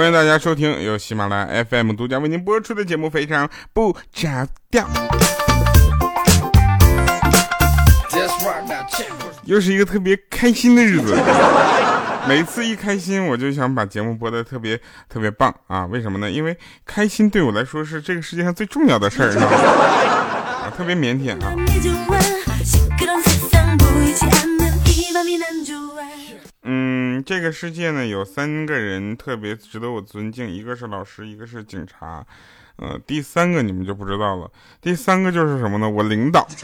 欢迎大家收听由喜马拉雅 FM 独家为您播出的节目《非常不着调》。又是一个特别开心的日子，每次一开心，我就想把节目播的特别特别棒啊！为什么呢？因为开心对我来说是这个世界上最重要的事儿啊！特别腼腆啊。这个世界呢，有三个人特别值得我尊敬，一个是老师，一个是警察，呃，第三个你们就不知道了。第三个就是什么呢？我领导。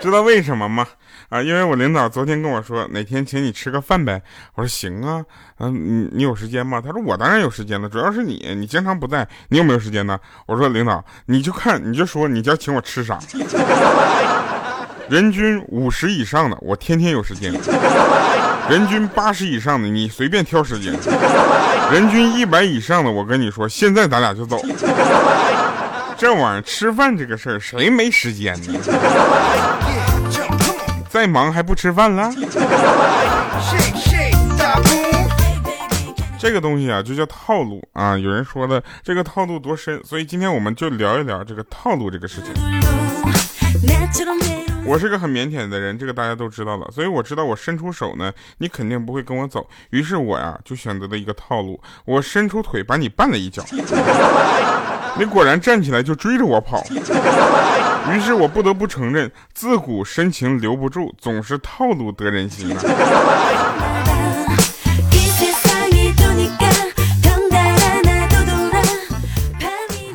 知道为什么吗？啊，因为我领导昨天跟我说，哪天请你吃个饭呗。我说行啊，嗯，你你有时间吗？他说我当然有时间了，主要是你，你经常不在，你有没有时间呢？我说领导，你就看，你就说你要请我吃啥。人均五十以上的，我天天有时间；人均八十以上的，你随便挑时间；人均一百以上的，我跟你说，现在咱俩就走。这玩意儿吃饭这个事儿，谁没时间呢？再忙还不吃饭了？这个东西啊，就叫套路啊。有人说的这个套路多深，所以今天我们就聊一聊这个套路这个事情。我是个很腼腆的人，这个大家都知道了。所以我知道我伸出手呢，你肯定不会跟我走。于是我呀就选择了一个套路，我伸出腿把你绊了一脚，你果然站起来就追着我跑。于是我不得不承认，自古深情留不住，总是套路得人心啊。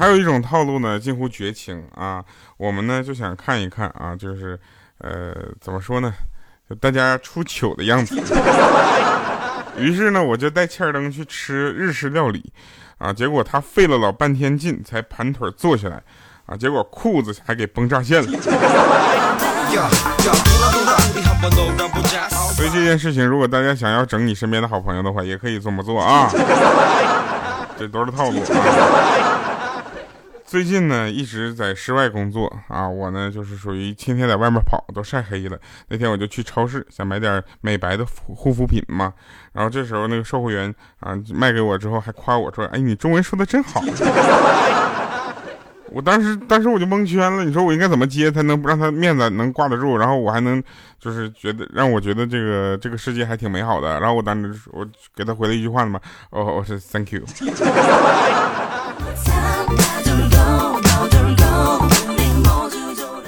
还有一种套路呢，近乎绝情啊！我们呢就想看一看啊，就是，呃，怎么说呢，就大家出糗的样子。于是呢，我就带欠儿登去吃日式料理，啊，结果他费了老半天劲才盘腿坐下来，啊，结果裤子还给崩炸线了。所以这件事情，如果大家想要整你身边的好朋友的话，也可以这么做啊。这都是套路啊。最近呢，一直在室外工作啊，我呢就是属于天天在外面跑，都晒黑了。那天我就去超市想买点美白的护肤品嘛，然后这时候那个售货员啊卖给我之后还夸我说：“哎，你中文说的真好。” 我当时当时我就蒙圈了，你说我应该怎么接才能不让他面子能挂得住，然后我还能就是觉得让我觉得这个这个世界还挺美好的。然后我当时我给他回了一句话嘛，哦，我是 Thank you。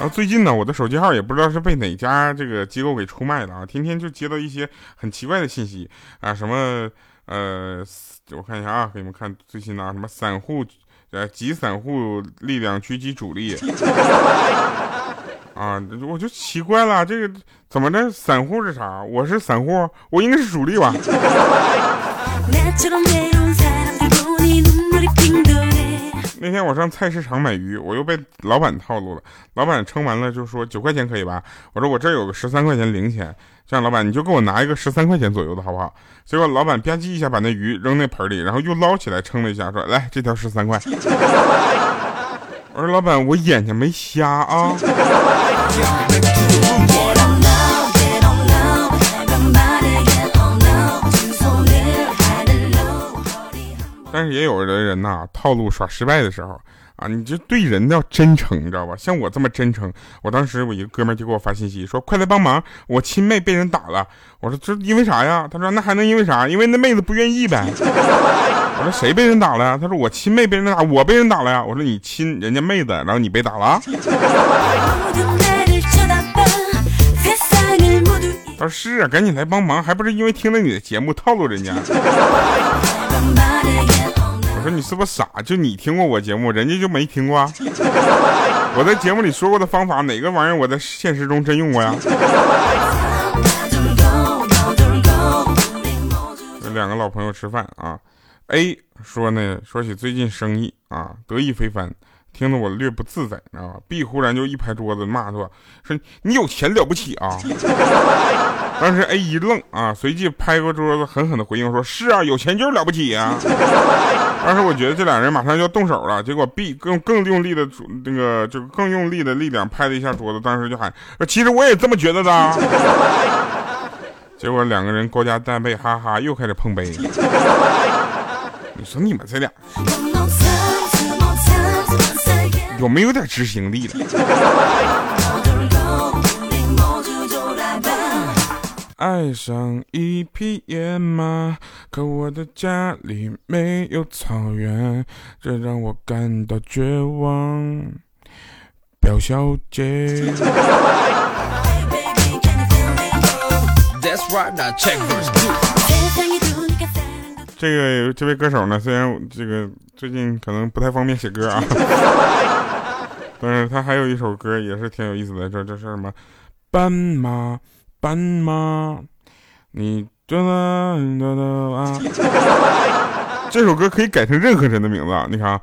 最近呢，我的手机号也不知道是被哪家这个机构给出卖了啊！天天就接到一些很奇怪的信息啊，什么呃，我看一下啊，给你们看最新的啊，什么散户呃，集散户力量狙击主力 啊，我就奇怪了，这个怎么的？散户是啥？我是散户，我应该是主力吧？那天我上菜市场买鱼，我又被老板套路了。老板称完了就说九块钱可以吧？我说我这有个十三块钱零钱，这样老板你就给我拿一个十三块钱左右的好不好？结果老板吧唧一下把那鱼扔那盆里，然后又捞起来称了一下，说来这条十三块。我说老板我眼睛没瞎啊。但是也有的人呐，套路耍失败的时候啊，你就对人要真诚，你知道吧？像我这么真诚，我当时我一个哥们就给我发信息说：“快来帮忙，我亲妹被人打了。”我说：“这因为啥呀？”他说：“那还能因为啥？因为那妹子不愿意呗。”我说：“谁被人打了？”他说：“我亲妹被人打，我被人打了呀。”我说：“你亲人家妹子，然后你被打了？”他说：“是啊，赶紧来帮忙，还不是因为听了你的节目套路人家。”说你是不是傻？就你听过我节目，人家就没听过。我在节目里说过的方法，哪个玩意儿我在现实中真用过呀？两个老朋友吃饭啊，A 说呢，说起最近生意啊，得意非凡。听得我略不自在，你知道吧？B 忽然就一拍桌子骂说：“说你有钱了不起啊！” 当时 A 一愣啊，随即拍过桌子，狠狠的回应说：“是啊，有钱就是了不起啊！” 当时我觉得这俩人马上就要动手了，结果 B 更更用力的那个就更用力的力量拍了一下桌子，当时就喊：“其实我也这么觉得的。”结果两个人勾肩搭背，哈哈，又开始碰杯。你说你们这俩有没有点执行力了？爱上一匹野马，可我的家里没有草原，这让我感到绝望。表小姐。这个这位歌手呢，虽然这个最近可能不太方便写歌啊，但是他还有一首歌也是挺有意思的，这这是什么？斑马。斑马，你得了得了啊！这首歌可以改成任何人的名字啊，你看啊，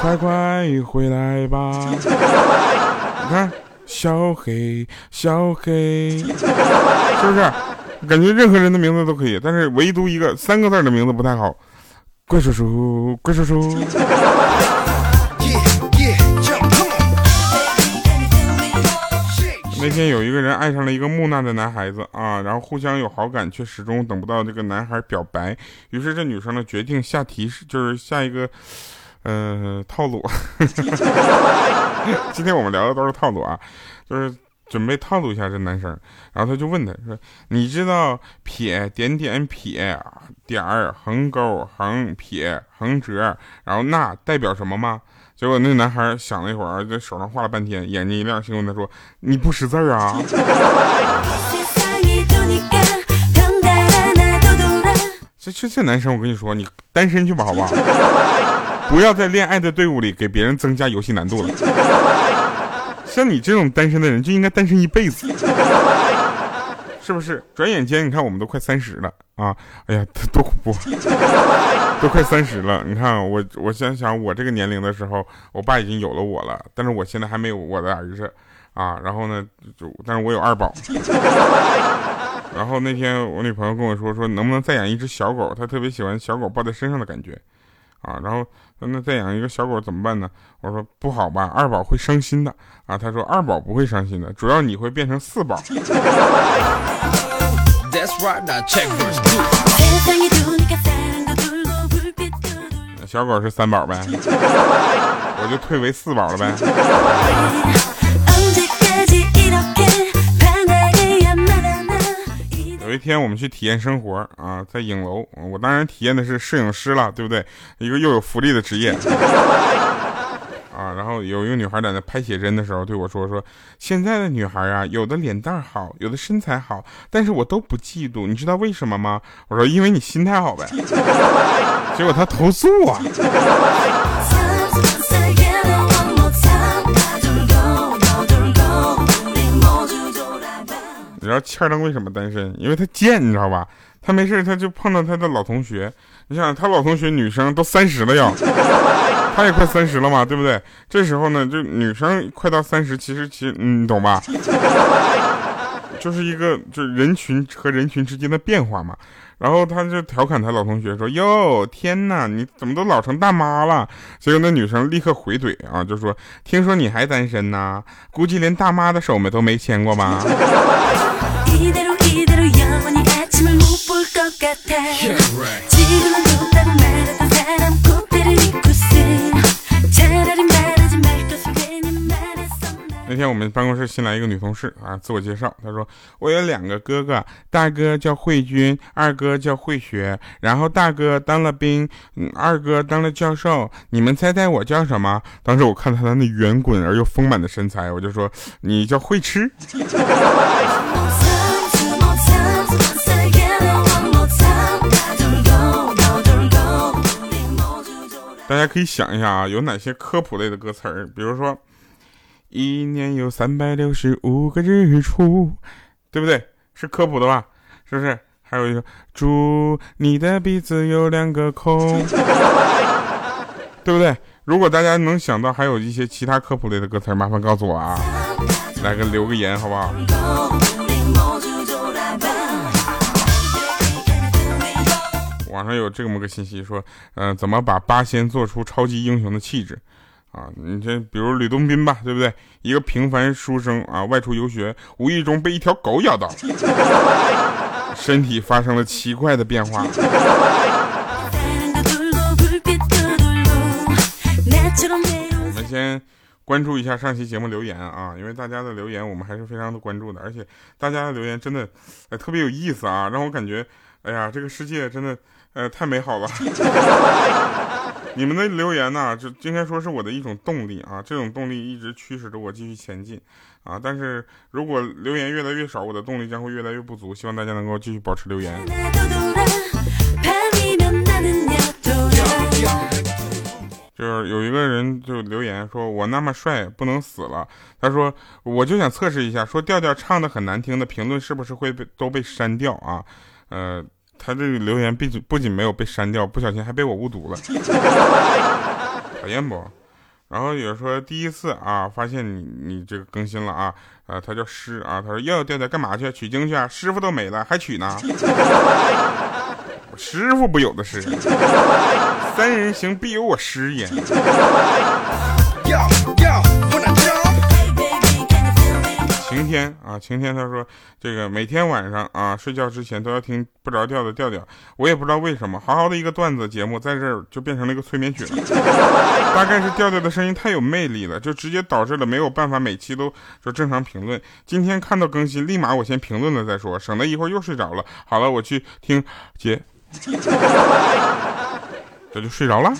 快快回来吧！你看，小黑小黑，是不是？感觉任何人的名字都可以，但是唯独一个三个字的名字不太好，怪叔叔，怪叔叔。那天有一个人爱上了一个木讷的男孩子啊，然后互相有好感，却始终等不到这个男孩表白。于是这女生呢决定下提示，就是下一个，呃，套路。今天我们聊的都是套路啊，就是准备套路一下这男生。然后他就问他说：“你知道撇点点撇点儿横勾横撇横折，然后那代表什么吗？”结果那男孩想了一会儿，在手上画了半天，眼睛一亮，询问他说：“你不识字啊？” 这这这男生，我跟你说，你单身去吧，好不好？不要在恋爱的队伍里给别人增加游戏难度了。像你这种单身的人，就应该单身一辈子。是不是？转眼间，你看我们都快三十了啊！哎呀，多恐怖！都快三十了，你看我，我想想，我这个年龄的时候，我爸已经有了我了，但是我现在还没有我的儿子啊。然后呢，就但是我有二宝。然后那天我女朋友跟我说，说能不能再养一只小狗？她特别喜欢小狗抱在身上的感觉啊。然后那再养一个小狗怎么办呢？我说不好吧，二宝会伤心的啊。他说二宝不会伤心的，主要你会变成四宝。小狗是三宝呗，我就退为四宝了呗。有一天我们去体验生活啊，在影楼，我当然体验的是摄影师了，对不对？一个又有福利的职业。啊，然后有一个女孩在那拍写真的时候对我说：“说现在的女孩啊，有的脸蛋好，有的身材好，但是我都不嫉妒，你知道为什么吗？”我说：“因为你心态好呗。”结果她投诉啊。你知道欠灯为什么单身？因为他贱，你知道吧？他没事他就碰到他的老同学。你想，他老同学女生都三十了要。他也快三十了嘛，对不对？这时候呢，就女生快到三十，其实其实你懂吧？就是一个就是人群和人群之间的变化嘛。然后他就调侃他老同学说：“哟，天哪，你怎么都老成大妈了？”结果那女生立刻回怼啊，就说：“听说你还单身呢？估计连大妈的手没都没牵过吧？” 那天我们办公室新来一个女同事啊，自我介绍，她说我有两个哥哥，大哥叫慧君，二哥叫慧学，然后大哥当了兵，二哥当了教授，你们猜猜我叫什么？当时我看他那圆滚而又丰满的身材，我就说你叫会吃。大家可以想一下啊，有哪些科普类的歌词儿，比如说。一年有三百六十五个日出，对不对？是科普的吧？是不是？还有一个，祝你的鼻子有两个孔，对不对？如果大家能想到还有一些其他科普类的歌词，麻烦告诉我啊，来个留个言好不好？网上有这么个信息说，嗯，怎么把八仙做出超级英雄的气质？啊，你这比如吕洞宾吧，对不对？一个平凡书生啊，外出游学，无意中被一条狗咬到，身体发生了奇怪的变化。我们先关注一下上期节目留言啊，因为大家的留言我们还是非常的关注的，而且大家的留言真的呃特别有意思啊，让我感觉哎呀，这个世界真的呃太美好了。你们的留言呢，就应该说是我的一种动力啊，这种动力一直驱使着我继续前进啊。但是如果留言越来越少，我的动力将会越来越不足。希望大家能够继续保持留言。就是有一个人就留言说：“我那么帅，不能死了。”他说：“我就想测试一下，说调调唱的很难听的评论是不是会被都被删掉啊？”呃。他这个留言不仅不仅没有被删掉，不小心还被我误读了，讨厌不？然后有人说第一次啊，发现你你这个更新了啊，呃，他叫师啊，他说要调调干嘛去？取经去啊？师傅都没了，还取呢？师傅不有的是，三人行必有我师焉。天啊，晴天，他说这个每天晚上啊睡觉之前都要听不着调的调调，我也不知道为什么，好好的一个段子节目在这儿就变成了一个催眠曲了，大概是调调的声音太有魅力了，就直接导致了没有办法每期都说正常评论。今天看到更新，立马我先评论了再说，省得一会儿又睡着了。好了，我去听姐，这就睡着了。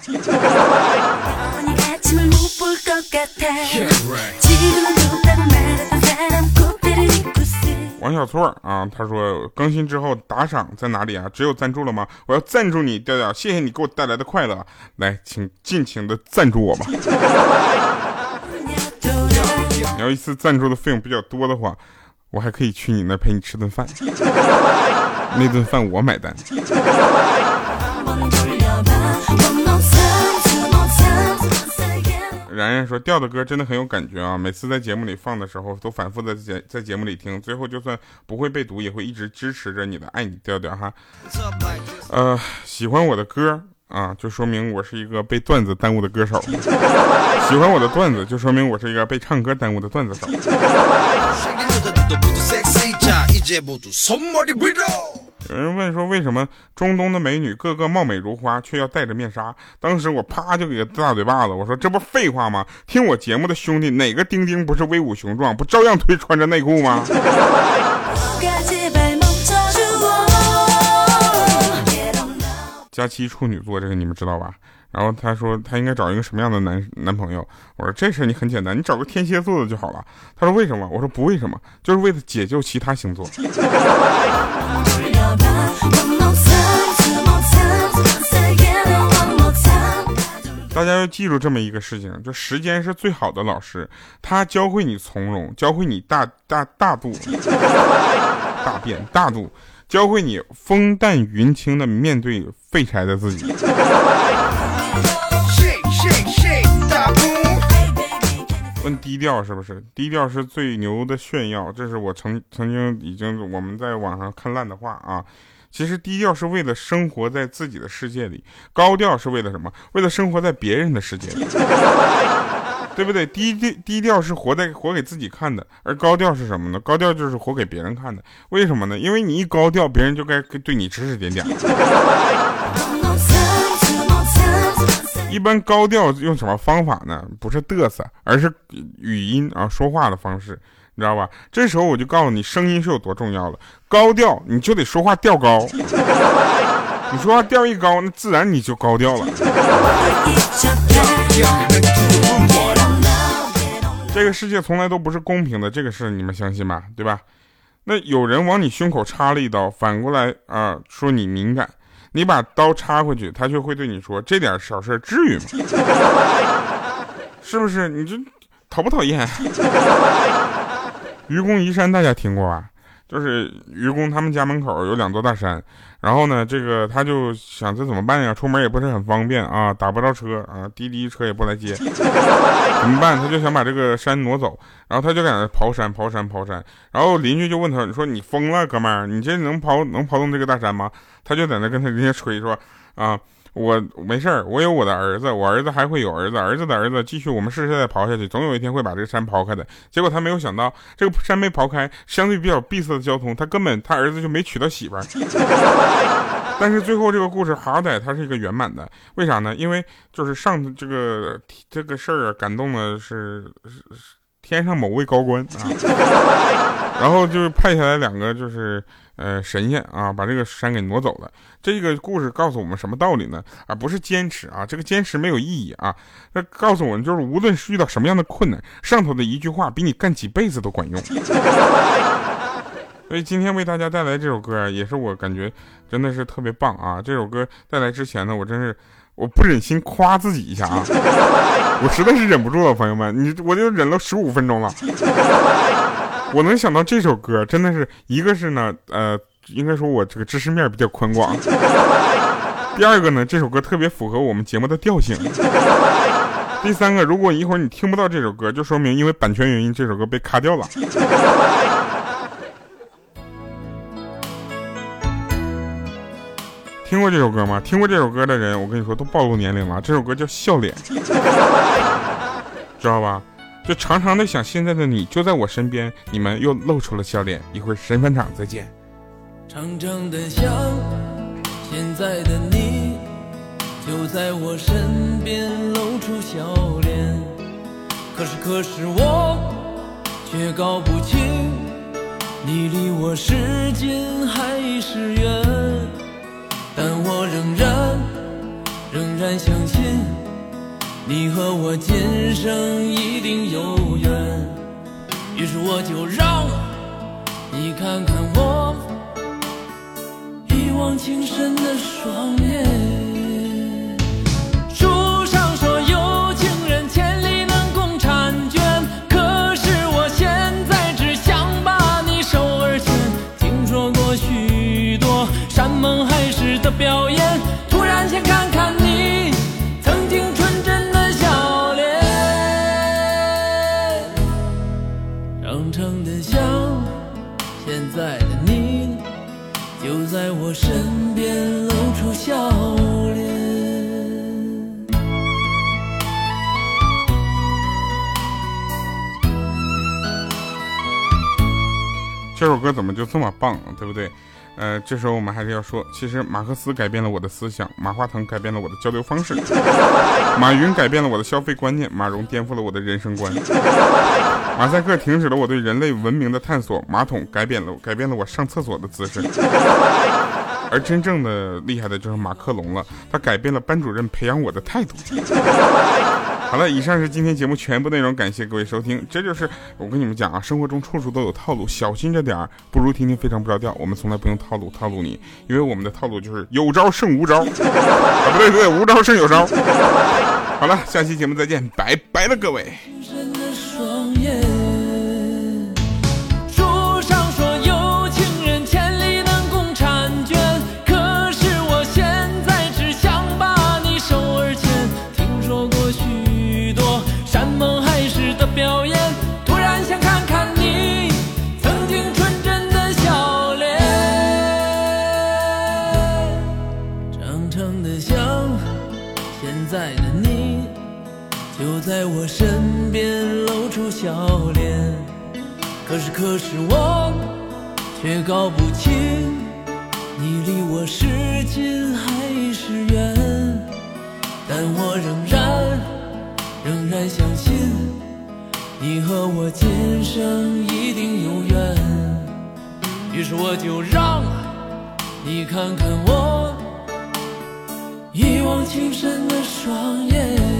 王小错啊，他说更新之后打赏在哪里啊？只有赞助了吗？我要赞助你调调，谢谢你给我带来的快乐。来，请尽情的赞助我吧。你要一次赞助的费用比较多的话，我还可以去你那陪你吃顿饭，那顿饭我买单。然然说调的歌真的很有感觉啊！每次在节目里放的时候，都反复的在在节目里听，最后就算不会被读，也会一直支持着你的，爱你调调哈。呃，喜欢我的歌啊，就说明我是一个被段子耽误的歌手；喜欢我的段子，就说明我是一个被唱歌耽误的段子手。有人问说，为什么中东的美女个个貌美如花，却要戴着面纱？当时我啪就给个大嘴巴子，我说这不废话吗？听我节目的兄弟，哪个丁丁不是威武雄壮，不照样推穿着内裤吗？佳期处女座，这个你们知道吧？然后他说他应该找一个什么样的男男朋友？我说这事你很简单，你找个天蝎座的就好了。他说为什么？我说不为什么，就是为了解救其他星座。大家要记住这么一个事情，就时间是最好的老师，他教会你从容，教会你大大大度，大变大度，教会你风淡云轻的面对废柴的自己。问低调是不是？低调是最牛的炫耀，这是我曾曾经已经我们在网上看烂的话啊。其实低调是为了生活在自己的世界里，高调是为了什么？为了生活在别人的世界里，对不对？低低低调是活在活给自己看的，而高调是什么呢？高调就是活给别人看的。为什么呢？因为你一高调，别人就该对你指指点点。一般高调用什么方法呢？不是嘚瑟，而是语音啊，说话的方式，你知道吧？这时候我就告诉你，声音是有多重要了。高调你就得说话调高，你说话调一高，那自然你就高调了。这个世界从来都不是公平的，这个事你们相信吧？对吧？那有人往你胸口插了一刀，反过来啊说你敏感。你把刀插回去，他却会对你说：“这点小事至于吗？是不是？你这讨不讨厌？”愚公移山，大家听过吧？就是愚公他们家门口有两座大山，然后呢，这个他就想这怎么办呀？出门也不是很方便啊，打不着车啊，滴滴车也不来接，怎么办？他就想把这个山挪走，然后他就在那刨山、刨山、刨山，然后邻居就问他：“你说你疯了，哥们儿？你这能刨能刨动这个大山吗？”他就在那跟他人家吹说：“啊，我没事儿，我有我的儿子，我儿子还会有儿子，儿子的儿子，继续我们世世代刨下去，总有一天会把这个山刨开的。结果他没有想到，这个山没刨开，相对比较闭塞的交通，他根本他儿子就没娶到媳妇儿。但是最后这个故事好歹它是一个圆满的，为啥呢？因为就是上这个这个事儿啊，感动的是是天上某位高官啊，然后就是派下来两个就是呃神仙啊，把这个山给挪走了。这个故事告诉我们什么道理呢？啊不是坚持啊，这个坚持没有意义啊。那告诉我们就是，无论是遇到什么样的困难，上头的一句话比你干几辈子都管用。所以今天为大家带来这首歌，也是我感觉真的是特别棒啊！这首歌带来之前呢，我真是我不忍心夸自己一下啊，我实在是忍不住了，朋友们，你我就忍了十五分钟了。我能想到这首歌，真的是一个是呢，呃，应该说我这个知识面比较宽广。第二个呢，这首歌特别符合我们节目的调性。第三个，如果一会儿你听不到这首歌，就说明因为版权原因，这首歌被卡掉了。听过这首歌吗？听过这首歌的人，我跟你说都暴露年龄了。这首歌叫《笑脸》，知道吧？就常常的想，现在的你就在我身边，你们又露出了笑脸。一会儿神返场再见。常常的想，现在的你就在我身边，露出笑脸。可是可是我却搞不清，你离我是近还是远。但我仍然仍然相信，你和我今生一定有缘。于是我就让你看看我一往情深的双眼。我身边露出笑脸。这首歌怎么就这么棒，对不对？呃，这时候我们还是要说，其实马克思改变了我的思想，马化腾改变了我的交流方式，马云改变了我的消费观念，马蓉颠覆了我的人生观，马赛克停止了我对人类文明的探索，马桶改变了改变了我上厕所的姿势，而真正的厉害的就是马克龙了，他改变了班主任培养我的态度。好了，以上是今天节目全部内容，感谢各位收听。这就是我跟你们讲啊，生活中处处都有套路，小心着点儿，不如听听非常不着调。我们从来不用套路套路你，因为我们的套路就是有招胜无招 啊，不对不对，无招胜有招。好了，下期节目再见，拜拜了各位。和我今生一定有缘。于是我就让你看看我一往情深的双眼。